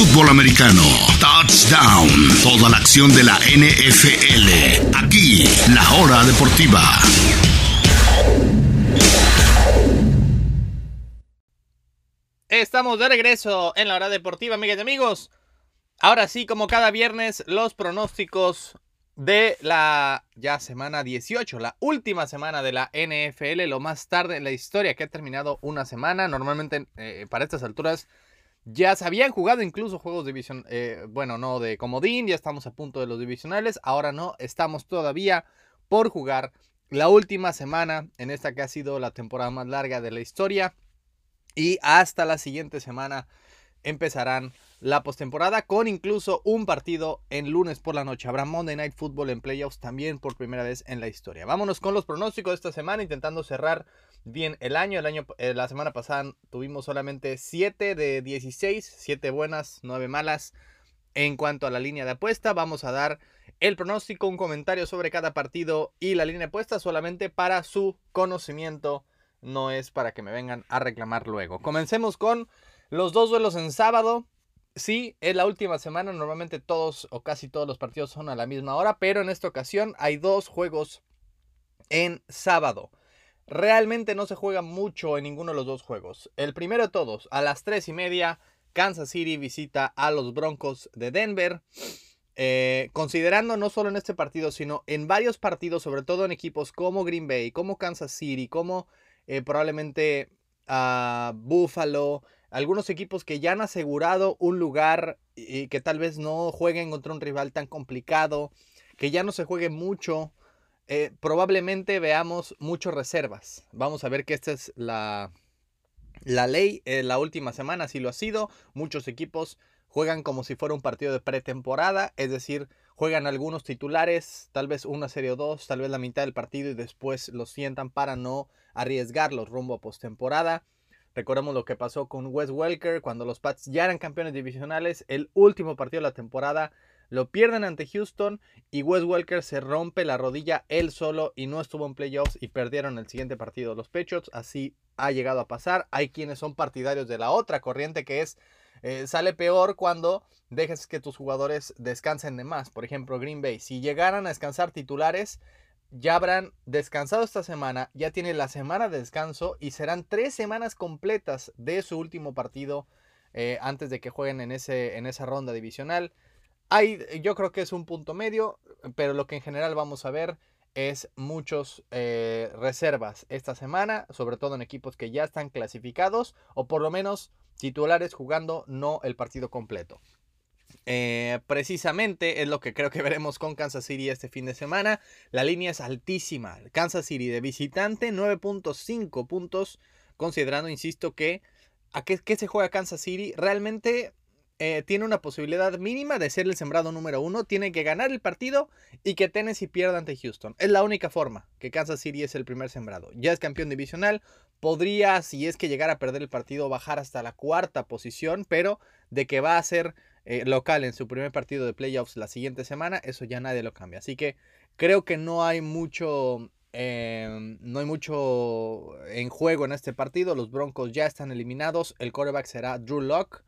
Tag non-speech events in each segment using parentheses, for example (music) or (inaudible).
fútbol americano. Touchdown. Toda la acción de la NFL. Aquí, la hora deportiva. Estamos de regreso en la hora deportiva, amigas y amigos. Ahora sí, como cada viernes, los pronósticos de la ya semana 18, la última semana de la NFL, lo más tarde en la historia que ha terminado una semana. Normalmente eh, para estas alturas ya se habían jugado incluso juegos de división, eh, bueno, no de comodín, ya estamos a punto de los divisionales, ahora no, estamos todavía por jugar la última semana en esta que ha sido la temporada más larga de la historia y hasta la siguiente semana empezarán la postemporada con incluso un partido en lunes por la noche. Habrá Monday Night Football en playoffs también por primera vez en la historia. Vámonos con los pronósticos de esta semana intentando cerrar bien el año. El año eh, la semana pasada tuvimos solamente 7 de 16, 7 buenas, 9 malas. En cuanto a la línea de apuesta, vamos a dar el pronóstico, un comentario sobre cada partido y la línea de apuesta solamente para su conocimiento, no es para que me vengan a reclamar luego. Comencemos con los dos duelos en sábado. Sí, es la última semana, normalmente todos o casi todos los partidos son a la misma hora, pero en esta ocasión hay dos juegos en sábado. Realmente no se juega mucho en ninguno de los dos juegos. El primero de todos, a las 3 y media, Kansas City visita a los Broncos de Denver. Eh, considerando no solo en este partido, sino en varios partidos, sobre todo en equipos como Green Bay, como Kansas City, como eh, probablemente a Buffalo, algunos equipos que ya han asegurado un lugar y que tal vez no jueguen contra un rival tan complicado, que ya no se juegue mucho, eh, probablemente veamos muchas reservas. Vamos a ver que esta es la, la ley. Eh, la última semana así lo ha sido. Muchos equipos juegan como si fuera un partido de pretemporada, es decir, juegan algunos titulares, tal vez una serie o dos, tal vez la mitad del partido y después los sientan para no arriesgarlos rumbo a postemporada. Recordemos lo que pasó con Wes Welker cuando los Pats ya eran campeones divisionales. El último partido de la temporada lo pierden ante Houston y Wes Welker se rompe la rodilla él solo y no estuvo en playoffs y perdieron el siguiente partido los Patriots. Así ha llegado a pasar. Hay quienes son partidarios de la otra corriente que es eh, sale peor cuando dejes que tus jugadores descansen de más. Por ejemplo, Green Bay. Si llegaran a descansar titulares, ya habrán descansado esta semana, ya tiene la semana de descanso y serán tres semanas completas de su último partido eh, antes de que jueguen en, ese, en esa ronda divisional. Hay, yo creo que es un punto medio, pero lo que en general vamos a ver es muchos eh, reservas esta semana, sobre todo en equipos que ya están clasificados o por lo menos titulares jugando no el partido completo. Eh, precisamente es lo que creo que veremos con Kansas City este fin de semana. La línea es altísima. Kansas City de visitante, 9.5 puntos. Considerando, insisto, que a qué, se juega Kansas City. Realmente eh, tiene una posibilidad mínima de ser el sembrado número uno. Tiene que ganar el partido y que Tennessee pierda ante Houston. Es la única forma que Kansas City es el primer sembrado. Ya es campeón divisional. Podría, si es que llegara a perder el partido, bajar hasta la cuarta posición. Pero de que va a ser eh, local en su primer partido de playoffs la siguiente semana, eso ya nadie lo cambia. Así que creo que no hay mucho, em, no hay mucho en juego en este partido. Los Broncos ya están eliminados. El quarterback será Drew Locke.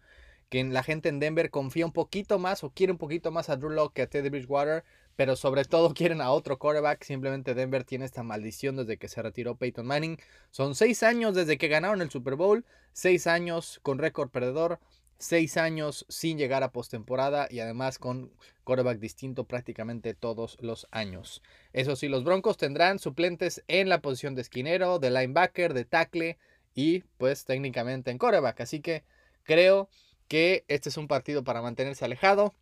Que la gente en Denver confía un poquito más o quiere un poquito más a Drew Locke que a Teddy Bridgewater pero sobre todo (laughs) quieren a otro quarterback. Simplemente Denver tiene esta maldición desde que se retiró Peyton Manning. Son seis años desde que ganaron el Super Bowl, seis años con récord perdedor, seis años sin llegar a postemporada y además con quarterback distinto prácticamente todos los años. Eso sí, los Broncos tendrán suplentes en la posición de esquinero, de linebacker, de tackle y pues técnicamente en quarterback. Así que creo que este es un partido para mantenerse alejado.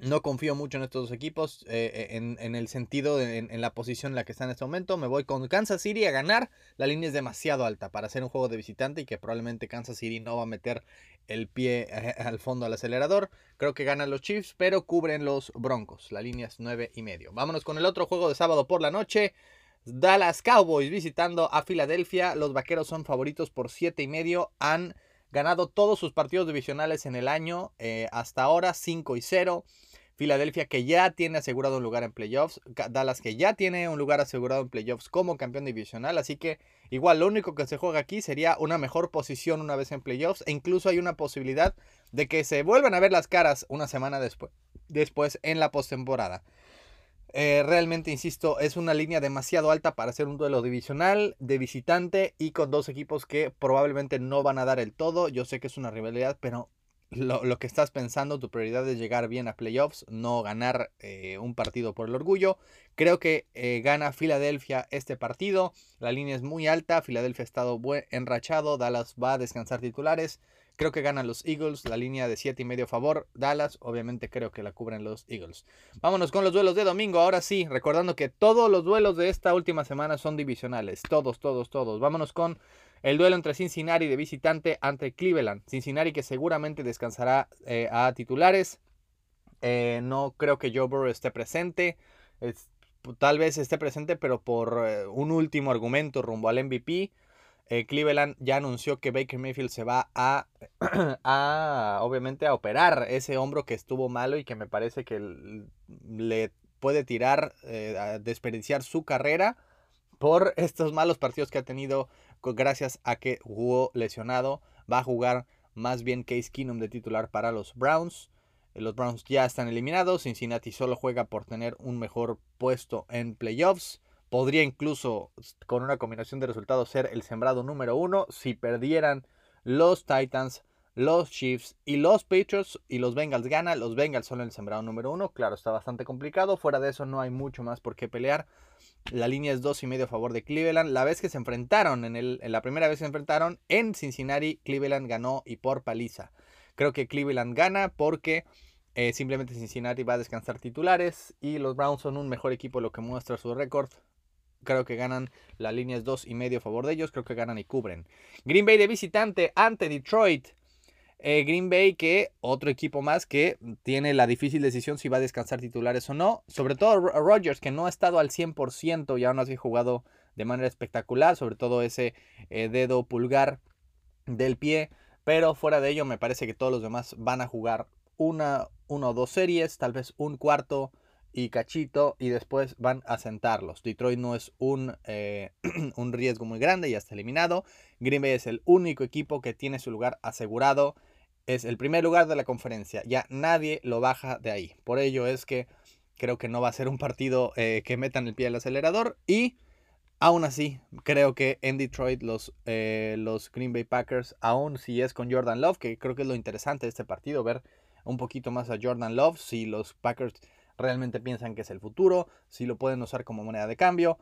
No confío mucho en estos dos equipos eh, eh, en, el sentido, en, la posición en la que están en este momento. Me voy con Kansas City a ganar. La línea es demasiado alta para hacer un juego de visitante y que probablemente Kansas City no va a meter el pie eh, al fondo al acelerador. Creo que ganan los Chiefs, pero cubren los Broncos. La línea es 9 y medio. Vámonos con el otro juego de sábado por la noche. Dallas Cowboys visitando a Filadelfia. Los vaqueros son favoritos por 7 y medio. Han ganado todos sus partidos divisionales en el año hasta ahora 5 y 0. Filadelfia que ya tiene asegurado un lugar en playoffs, Dallas que ya tiene un lugar asegurado en playoffs como campeón divisional, así que igual lo único que se juega aquí sería una mejor posición una vez en playoffs e incluso hay una posibilidad de que se vuelvan a ver las caras una semana después, después en la postemporada. Eh, realmente, insisto, es una línea demasiado alta para hacer un duelo divisional de visitante y con dos equipos que probablemente no van a dar el todo. Yo sé que es una rivalidad, pero lo, que estás pensando, tu prioridad es llegar bien a playoffs, no ganar eh, un partido por el orgullo. Creo que eh, gana Filadelfia este partido. La línea es muy alta. Filadelfia ha estado enrachado. Dallas va a descansar titulares. Creo que ganan los Eagles, la línea de 7 y medio favor. Dallas, obviamente creo que la cubren los Eagles. Vámonos con los duelos de domingo. Ahora sí, recordando que todos los duelos de esta última semana son divisionales. Todos, todos, todos. Vámonos con el duelo entre Cincinnati de visitante ante Cleveland. Cincinnati que seguramente descansará eh, a titulares. Eh, no creo que Joe Burrow esté presente. tal vez esté presente, pero por eh, un último argumento rumbo al MVP. Cleveland ya anunció que Baker Mayfield se va a, (clears throat) a, obviamente, a operar ese hombro que estuvo malo y que me parece que le puede tirar, a desperdiciar su carrera por estos malos partidos que ha tenido gracias a que jugó lesionado. Va a jugar más bien Case Keenum de titular para los Browns. Eh, los Browns ya están eliminados. Cincinnati solo juega por tener un mejor puesto en playoffs. Podría incluso, con una combinación de resultados, ser el sembrado número uno. Si perdieran los Titans, los Chiefs y los Patriots y los Bengals ganan, los Bengals son el sembrado número uno. Claro, está bastante complicado. Fuera de eso no hay mucho más por qué pelear. La línea es dos y medio a favor de Cleveland. La vez que se enfrentaron, en, la primera vez que se enfrentaron en Cincinnati, Cleveland ganó y por paliza. Creo que Cleveland gana porque eh, simplemente Cincinnati va a descansar titulares y los Browns son un mejor equipo, lo que muestra su récord. Creo que ganan, la línea es dos y medio a favor de ellos, creo que ganan y cubren. Green Bay de visitante ante Detroit. Eh, Green Bay, que otro equipo más que tiene la difícil decisión si va a descansar titulares o no. Sobre todo Rodgers, que no ha estado al 100% y aún así jugado de manera espectacular. Sobre todo ese eh, dedo pulgar del pie. Pero fuera de ello, me parece que todos los demás van a jugar una, o dos series, tal vez un cuarto y cachito y después van a sentarlos. Detroit no es un, eh, (clears throat) un riesgo muy grande, ya está eliminado. Green Bay es el único equipo que tiene su lugar asegurado es el primer lugar de la conferencia. Ya nadie lo baja de ahí. Por ello es que creo que no va a ser un partido eh, que metan el pie al acelerador. Y aún así, creo que en Detroit los, eh, los Green Bay Packers, aún si es con Jordan Love, que creo que es lo interesante de este partido, ver un poquito más a Jordan Love, si los Packers realmente piensan que es el futuro, si lo pueden usar como moneda de cambio.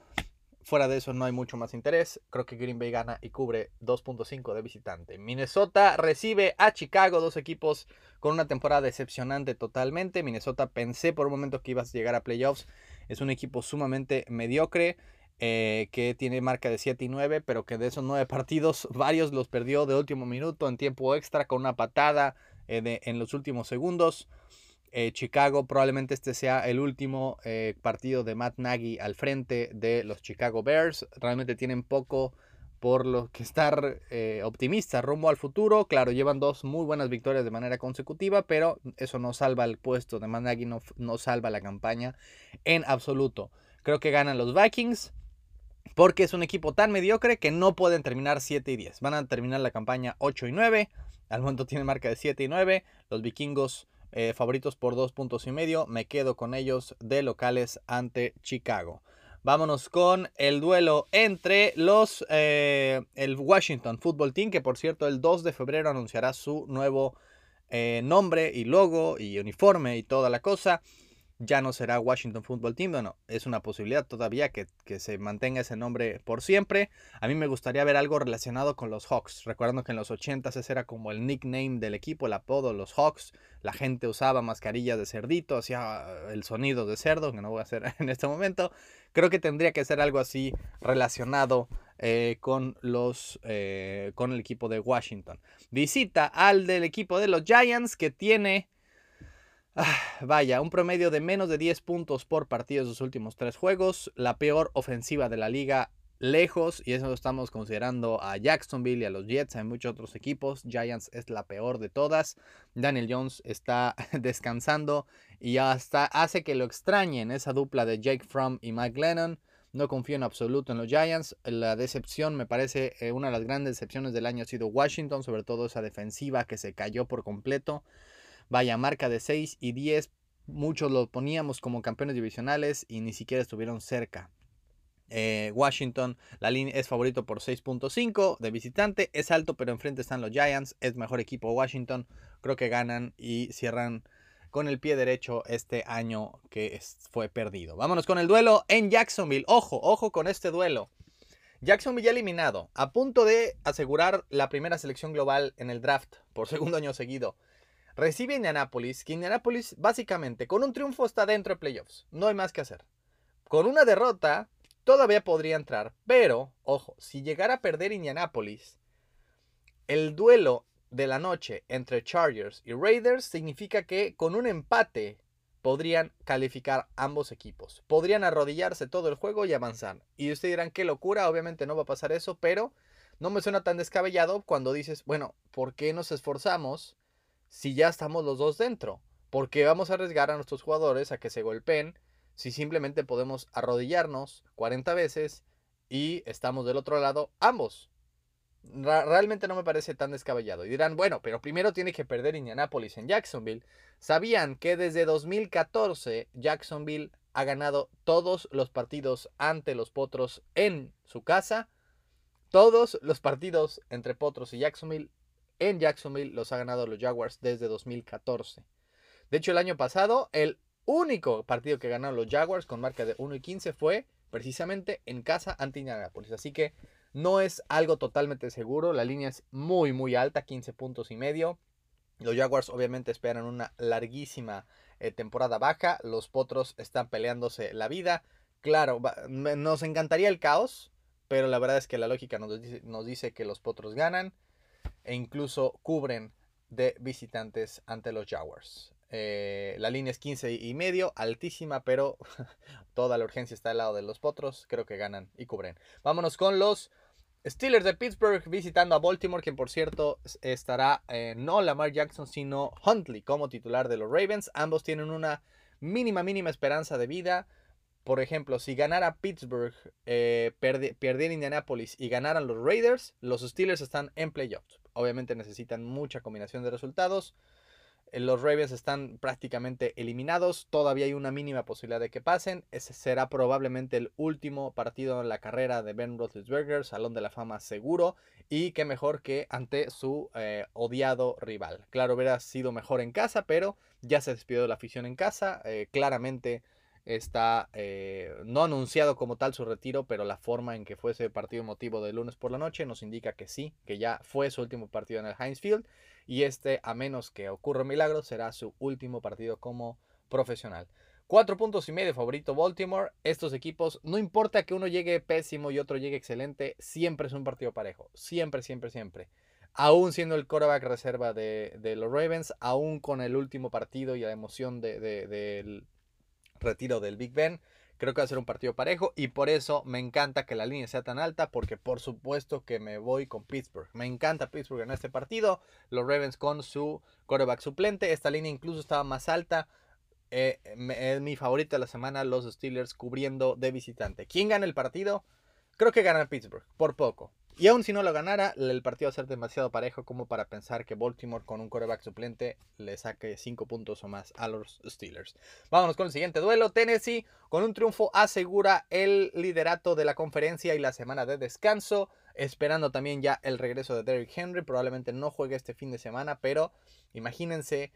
Fuera de eso no hay mucho más interés. Creo que Green Bay gana y cubre 2.5 de visitante. Minnesota recibe a Chicago, dos equipos con una temporada decepcionante totalmente. Minnesota pensé por un momento que ibas a llegar a playoffs. Es un equipo sumamente mediocre. Eh, que tiene marca de 7 y 9, pero que de esos 9 (laughs) partidos, varios los perdió de último minuto en tiempo extra con una patada eh, en los últimos segundos. Eh, Chicago probablemente este sea el último eh, partido de Matt Nagy al frente de los Chicago Bears. Realmente tienen poco por lo que estar eh, optimistas rumbo al futuro. Claro, llevan dos muy buenas victorias de manera consecutiva, pero eso no salva el puesto de Matt Nagy, no, no salva la campaña en absoluto. Creo que ganan los Vikings. Porque es un equipo tan mediocre que no pueden terminar 7 y 10. Van a terminar la campaña 8 y 9. Al momento tiene marca de 7 y 9. Los vikingos eh, favoritos por dos puntos y medio. Me quedo con ellos de locales ante Chicago. Vámonos con el duelo entre los eh, el Washington Football Team, que por cierto el 2 de febrero anunciará su nuevo eh, nombre y logo y uniforme y toda la cosa ya no será Washington Football Team. Bueno, es una posibilidad todavía que, se mantenga ese nombre por siempre. A mí me gustaría ver algo relacionado con los Hawks. Recordando que en los 80 ese era como el nickname del equipo, el apodo, los Hawks. La gente usaba mascarillas de cerdito, hacía el sonido de cerdo, que no voy a hacer (laughs) en este momento. Creo que tendría que ser algo así relacionado eh, con, los, eh, con el equipo de Washington. Visita al del equipo de los Giants que tiene Ah, vaya, un promedio de menos de 10 puntos por partido en sus últimos tres juegos, la peor ofensiva de la liga lejos, y eso estamos considerando a Jacksonville y a los Jets, hay muchos otros equipos, Giants es la peor de todas, Daniel Jones está (laughs) descansando y hasta hace que lo extrañen esa dupla de Jake Fromm y Mike Lennon, no confío en absoluto en los Giants, la decepción me parece eh, una de las grandes decepciones del año ha sido Washington, sobre todo esa defensiva que se cayó por completo, vaya marca de 6 y 10, muchos lo poníamos como campeones divisionales y ni siquiera estuvieron cerca. Eh, Washington, la línea es favorito por 6.5 de visitante, es alto pero enfrente están los Giants, es mejor equipo Washington, creo que ganan y cierran con el pie derecho este año que fue perdido. Vámonos con el duelo en Jacksonville, ojo, ojo con este duelo. Jacksonville ya eliminado, a punto de asegurar la primera selección global en el draft por segundo año seguido. Recibe Indianapolis, que Indianapolis básicamente con un triunfo está dentro de playoffs, no hay más que hacer. Con una derrota todavía podría entrar. Pero, ojo, si llegara a perder Indianapolis, el duelo de la noche entre Chargers y Raiders significa que con un empate podrían calificar ambos equipos. Podrían arrodillarse todo el juego y avanzar. Y ustedes dirán, qué locura, obviamente no va a pasar eso, pero no me suena tan descabellado cuando dices, bueno, ¿por qué nos esforzamos si ya estamos los dos dentro? ¿Por qué vamos a arriesgar a nuestros jugadores a que se golpeen si simplemente podemos arrodillarnos 40 veces y estamos del otro lado ambos. realmente no me parece tan descabellado. Y dirán, bueno, pero primero tiene que perder Indianapolis en Jacksonville. ¿Sabían que desde 2014 Jacksonville ha ganado todos los partidos ante los Potros en su casa? Todos los partidos entre Potros y Jacksonville en Jacksonville los ha ganado los Jaguars desde 2014. De hecho, el año pasado, el único partido que ganaron los Jaguars con marca de 1 y 15 fue precisamente en casa ante Indianapolis. Así que no es algo totalmente seguro. La línea es muy, muy alta, 15 puntos y medio. Los Jaguars obviamente esperan una larguísima eh, temporada baja. Los Potros están peleándose la vida. Claro, nos encantaría el caos, pero la verdad es que la lógica nos dice, nos dice que los Potros ganan e incluso cubren de visitantes ante los Jaguars. Eh, la línea es 15 y medio, altísima, pero (laughs) toda la urgencia está al lado de los potros. Creo que ganan y cubren. Vámonos con los Steelers de Pittsburgh visitando a Baltimore, quien por cierto estará eh, no Lamar Jackson, sino Huntley como titular de los Ravens. Ambos tienen una mínima, mínima esperanza de vida. Por ejemplo, si ganara Pittsburgh, eh, perdiera Indianapolis y ganaran los Raiders, los Steelers están en playoffs. Obviamente necesitan mucha combinación de resultados. Eh, los Ravens están prácticamente eliminados. Todavía hay una mínima posibilidad de que pasen. Ese será probablemente el último partido en la carrera de Ben Roethlisberger, Salón de la Fama seguro. Y qué mejor que ante su eh, odiado rival. Claro, hubiera sido mejor en casa, pero ya se despidió de la afición en casa. Eh, claramente está no anunciado como tal su retiro, pero la forma en que fue ese partido motivo de lunes por la noche nos indica que sí, que ya fue su último partido en el Heinz Field y este, a menos que ocurra un milagro, será su último partido como profesional. Cuatro puntos y medio favorito Baltimore. Estos equipos, no importa que uno llegue pésimo y otro llegue excelente, siempre es un partido parejo. Siempre, siempre, siempre. Aún siendo el quarterback reserva de, los Ravens, aún con el último partido y la emoción del retiro del Big Ben, Creo que va a ser un partido parejo y por eso me encanta que la línea sea tan alta porque por supuesto que me voy con Pittsburgh. Me encanta Pittsburgh en este partido. Los Ravens con su quarterback suplente. Esta línea incluso estaba más alta. Eh, es mi favorita de la semana, los Steelers cubriendo de visitante. ¿Quién gana el partido? Creo que gana Pittsburgh, por poco. Y aún si no lo ganara, el partido va a ser demasiado parejo como para pensar que Baltimore con un coreback suplente le saque 5 puntos o más a los Steelers. Vámonos con el siguiente duelo. Tennessee con un triunfo asegura el liderato de la conferencia y la semana de descanso. Esperando también ya el regreso de Derrick Henry. Probablemente no juegue este fin de semana, pero imagínense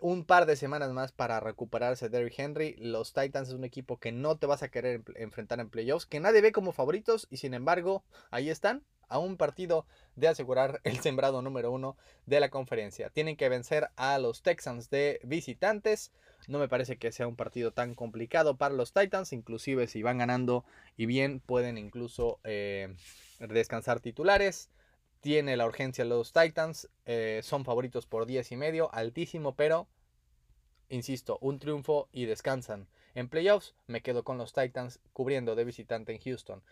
un par de semanas más para recuperarse Derrick Henry. Los Titans es un equipo que no te vas a querer enfrentar en playoffs, que nadie ve como favoritos y sin embargo ahí están a un partido de asegurar el sembrado número uno de la conferencia. Tienen que vencer a los Texans de visitantes. No me parece que sea un partido tan complicado para los Titans. Inclusive si van ganando y bien pueden incluso eh, descansar titulares. Tiene la urgencia los Titans. Eh, son favoritos por 10 y medio. Altísimo, pero insisto, un triunfo y descansan. En playoffs me quedo con los Titans cubriendo de visitante en Houston.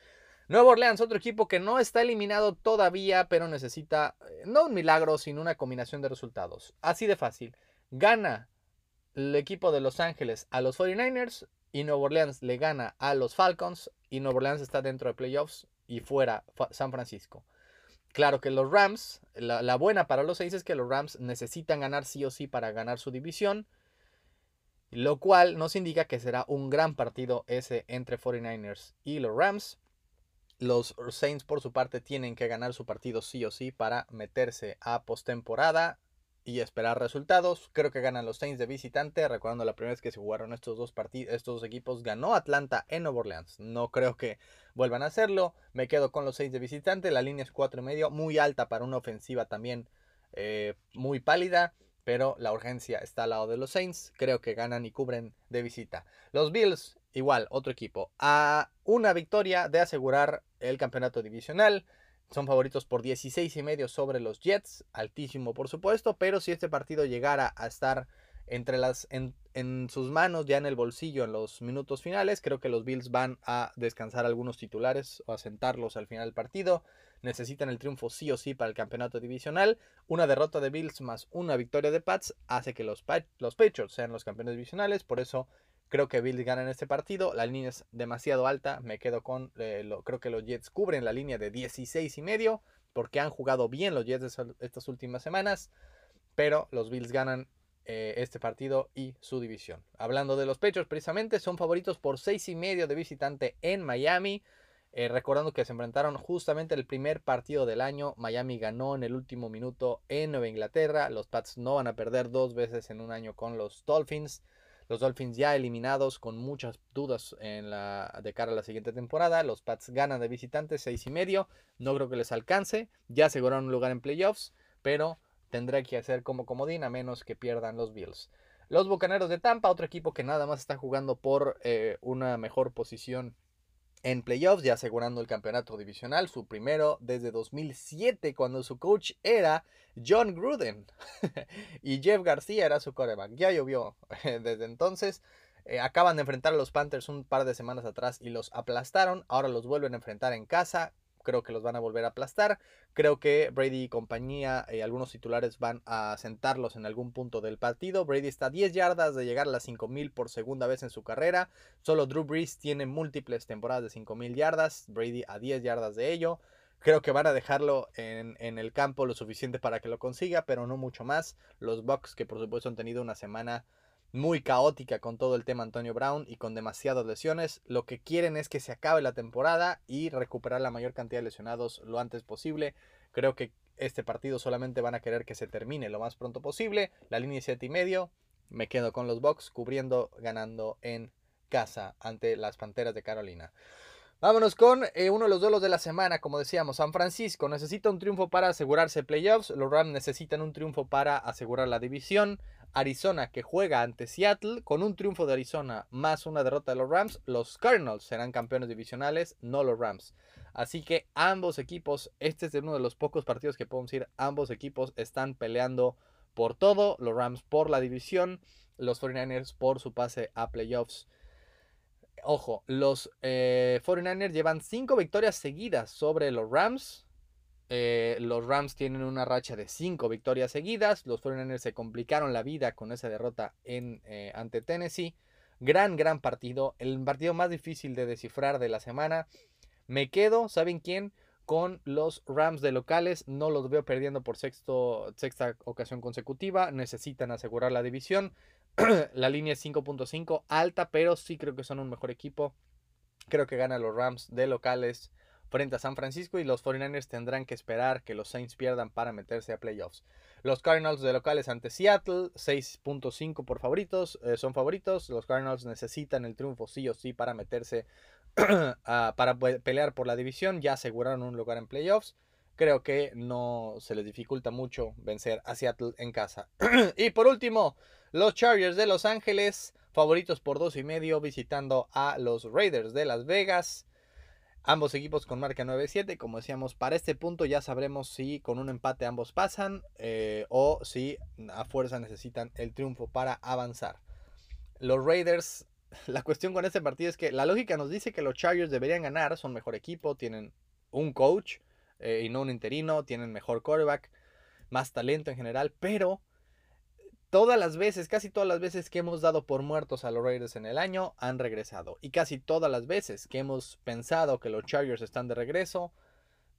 Nueva Orleans, otro equipo que no está eliminado todavía, pero necesita eh, no un milagro, sino una combinación de resultados. Así de fácil. Gana el equipo de Los Ángeles a los 49ers y Nueva Orleans le gana a los Falcons y Nueva Orleans está dentro de playoffs y fuera San Francisco. Claro que los Rams, la, buena para los seis es que los Rams necesitan ganar sí o sí para ganar su división, lo cual nos indica que será un gran partido ese entre 49ers y los Rams. Los Saints por su parte tienen que ganar su partido sí o sí para meterse a postemporada y esperar resultados. Creo que ganan los Saints de visitante. Recordando la primera vez que se jugaron estos dos partidos, estos equipos, ganó Atlanta en Nueva Orleans. No creo que vuelvan a hacerlo. Me quedo con los Saints de visitante. La línea es cuatro y medio, muy alta para una ofensiva también eh, muy pálida. Pero la urgencia está al lado de los Saints. Creo que ganan y cubren de visita. Los Bills, igual, otro equipo. A una victoria de asegurar el campeonato divisional. Son favoritos por 16 y medio sobre los Jets, altísimo por supuesto, pero si este partido llegara a estar entre las en, en, sus manos ya en el bolsillo en los minutos finales, creo que los Bills van a descansar algunos titulares o a sentarlos al final del partido. Necesitan el triunfo sí o sí para el campeonato divisional. Una derrota de Bills más una victoria de Pats hace que los, los Patriots sean los campeones divisionales, por eso Creo que Bills gana en este partido. La línea es demasiado alta. Me quedo con. Eh, creo que los Jets cubren la línea de 16 y medio. Porque han jugado bien los Jets estas últimas semanas. Pero los Bills ganan eh, este partido y su división. Hablando de los pechos, precisamente son favoritos por 6 y medio de visitante en Miami. Eh, recordando que se enfrentaron justamente el primer partido del año. Miami ganó en el último minuto en Nueva Inglaterra. Los Pats no van a perder dos veces en un año con los Dolphins. Los Dolphins ya eliminados con muchas dudas en la, de cara a la siguiente temporada. Los Pats ganan de visitantes seis y medio. No creo que les alcance. Ya aseguraron un lugar en playoffs. Pero tendrá que hacer como comodín a menos que pierdan los Bills. Los Bucaneros de Tampa, otro equipo que nada más está jugando por eh, una mejor posición en playoffs, ya asegurando el campeonato divisional, su primero desde 2007, cuando su coach era John Gruden (laughs) y Jeff García era su coreback. Ya llovió (laughs) desde entonces. Eh, acaban de enfrentar a los Panthers un par de semanas atrás y los aplastaron. Ahora los vuelven a enfrentar en casa creo que los van a volver a aplastar. Creo que Brady y compañía, eh, algunos titulares van a sentarlos en algún punto del partido. Brady está a 10 yardas de llegar a las 5000 por segunda vez en su carrera. Solo Drew Brees tiene múltiples temporadas de 5000 yardas. Brady a 10 yardas de ello. Creo que van a dejarlo en, en, el campo lo suficiente para que lo consiga, pero no mucho más. Los Bucks, que por supuesto han tenido una semana muy caótica con todo el tema Antonio Brown y con demasiadas lesiones. Lo que quieren es que se acabe la temporada y recuperar la mayor cantidad de lesionados lo antes posible. Creo que este partido solamente van a querer que se termine lo más pronto posible. La línea 7 y medio. Me quedo con los Bucks cubriendo, ganando en casa ante las Panteras de Carolina. Vámonos con eh, uno de los duelos de la semana, como decíamos, San Francisco necesita un triunfo para asegurarse playoffs, los Rams necesitan un triunfo para asegurar la división, Arizona que juega ante Seattle, con un triunfo de Arizona más una derrota de los Rams, los Cardinals serán campeones divisionales, no los Rams. Así que ambos equipos, este es uno de los pocos partidos que podemos decir, ambos equipos están peleando por todo, los Rams por la división, los 49ers por su pase a playoffs. Ojo, los 49ers eh, llevan cinco victorias seguidas sobre los Rams. Eh, los Rams tienen una racha de 5 victorias seguidas. Los 49ers se complicaron la vida con esa derrota en, eh, ante Tennessee. Gran, gran partido. El partido más difícil de descifrar de la semana. Me quedo, ¿saben quién? Con los Rams de locales. No los veo perdiendo por sexta ocasión consecutiva. Necesitan asegurar la división. (clears throat) la línea es 5.5, alta, pero sí creo que son un mejor equipo. Creo que ganan los Rams de locales frente a San Francisco y los 49ers tendrán que esperar que los Saints pierdan para meterse a playoffs. Los Cardinals de locales ante Seattle, 6.5 por favoritos, eh, son favoritos. Los Cardinals necesitan el triunfo sí o sí para meterse, (clears throat) para pelear por la división. Ya aseguraron un lugar en playoffs. Creo que no se les dificulta mucho vencer a Seattle en casa. (clears throat) y por último, los Chargers de Los Ángeles, favoritos por dos y medio, visitando a los Raiders de Las Vegas. Ambos equipos con marca 9-7. Como decíamos, para este punto ya sabremos si con un empate ambos pasan eh, o si a fuerza necesitan el triunfo para avanzar. Los Raiders (laughs) la cuestión con este partido es que la lógica nos dice que los Chargers deberían ganar, son mejor equipo, tienen un coach eh, y no un interino, tienen mejor quarterback, más talento en general, pero todas las veces, casi todas las veces que hemos dado por muertos a los Raiders en el año, han regresado. Y casi todas las veces que hemos pensado que los Chargers están de regreso,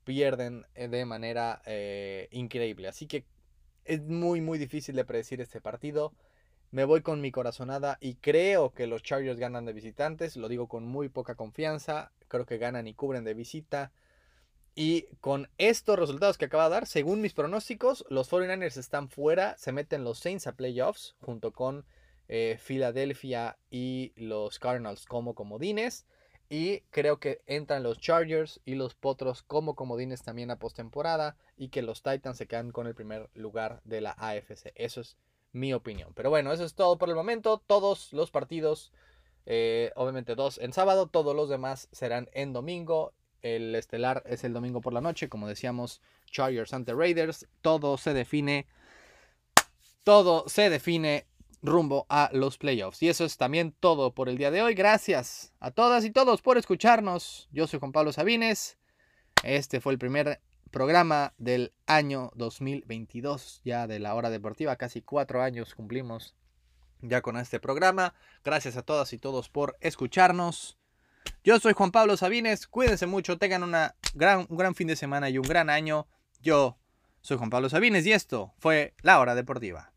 pierden eh, de manera eh, increíble. Así que es muy, muy difícil de predecir este partido. Me voy con mi corazonada y creo que los Chargers ganan de visitantes. Lo digo con muy poca confianza. Creo que ganan y cubren de visita. Y con estos resultados que acaba de dar, según mis pronósticos, los 49ers están fuera, se meten los Saints a playoffs junto con eh, Filadelfia y los Cardinals como comodines. Y creo que entran los Chargers y los Potros como comodines también a postemporada. Y que los Titans se quedan con el primer lugar de la AFC. Eso es mi opinión. Pero bueno, eso es todo por el momento. Todos los partidos, eh, obviamente dos en sábado, todos los demás serán en domingo. El estelar es el domingo por la noche, como decíamos, Chargers ante Raiders. Todo se define. Todo se define rumbo a los playoffs. Y eso es también todo por el día de hoy. Gracias a todas y todos por escucharnos. Yo soy Juan Pablo Sabines. Este fue el primer programa del año 2022, ya de la hora deportiva. Casi cuatro años cumplimos ya con este programa. Gracias a todas y todos por escucharnos. Yo soy Juan Pablo Sabines, cuídense mucho, tengan una gran, un gran fin de semana y un gran año. Yo soy Juan Pablo Sabines y esto fue La Hora Deportiva.